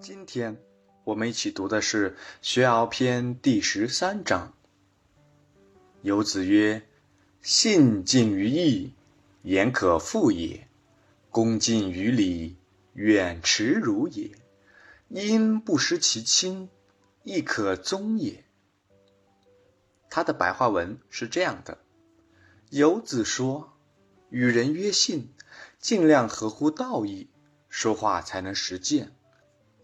今天我们一起读的是《学而篇》第十三章。游子曰：“信近于义，言可复也；恭敬于礼，远耻辱也。因不失其亲，亦可宗也。”他的白话文是这样的：游子说，与人约信，尽量合乎道义，说话才能实践。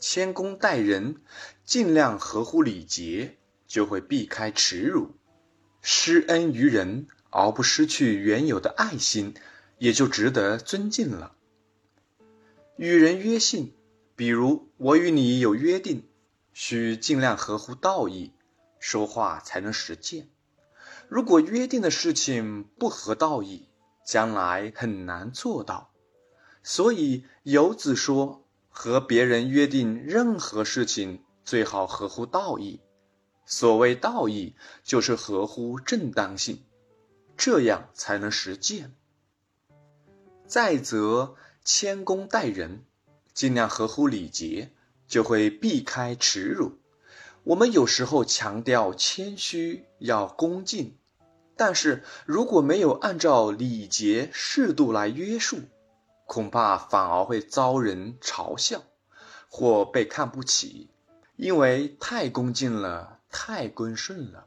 谦恭待人，尽量合乎礼节，就会避开耻辱；施恩于人而不失去原有的爱心，也就值得尊敬了。与人约信，比如我与你有约定，需尽量合乎道义，说话才能实践。如果约定的事情不合道义，将来很难做到。所以游子说。和别人约定任何事情，最好合乎道义。所谓道义，就是合乎正当性，这样才能实践。再则，谦恭待人，尽量合乎礼节，就会避开耻辱。我们有时候强调谦虚要恭敬，但是如果没有按照礼节适度来约束。恐怕反而会遭人嘲笑，或被看不起，因为太恭敬了，太恭顺了，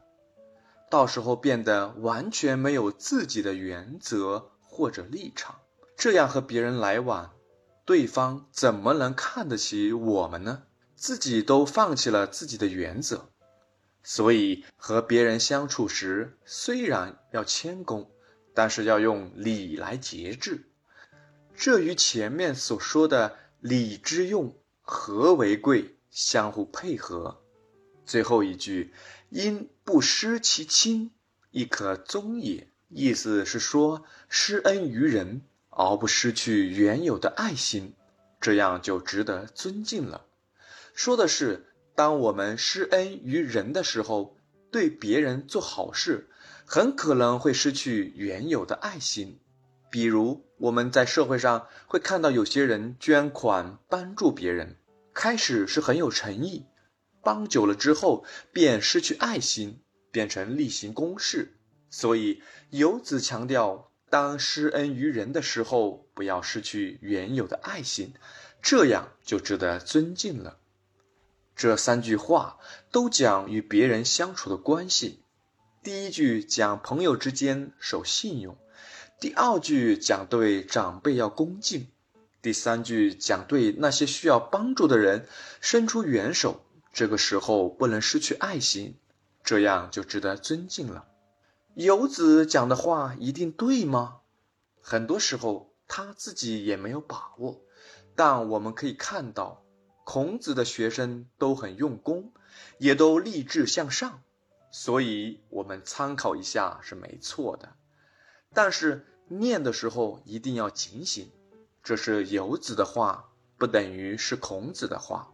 到时候变得完全没有自己的原则或者立场，这样和别人来往，对方怎么能看得起我们呢？自己都放弃了自己的原则，所以和别人相处时，虽然要谦恭，但是要用礼来节制。这与前面所说的“礼之用，和为贵”相互配合。最后一句“因不失其亲，亦可宗也”，意思是说施恩于人而不失去原有的爱心，这样就值得尊敬了。说的是，当我们施恩于人的时候，对别人做好事，很可能会失去原有的爱心。比如，我们在社会上会看到有些人捐款帮助别人，开始是很有诚意，帮久了之后便失去爱心，变成例行公事。所以，游子强调，当施恩于人的时候，不要失去原有的爱心，这样就值得尊敬了。这三句话都讲与别人相处的关系。第一句讲朋友之间守信用。第二句讲对长辈要恭敬，第三句讲对那些需要帮助的人伸出援手，这个时候不能失去爱心，这样就值得尊敬了。游子讲的话一定对吗？很多时候他自己也没有把握，但我们可以看到，孔子的学生都很用功，也都立志向上，所以我们参考一下是没错的。但是念的时候一定要警醒，这是游子的话，不等于是孔子的话。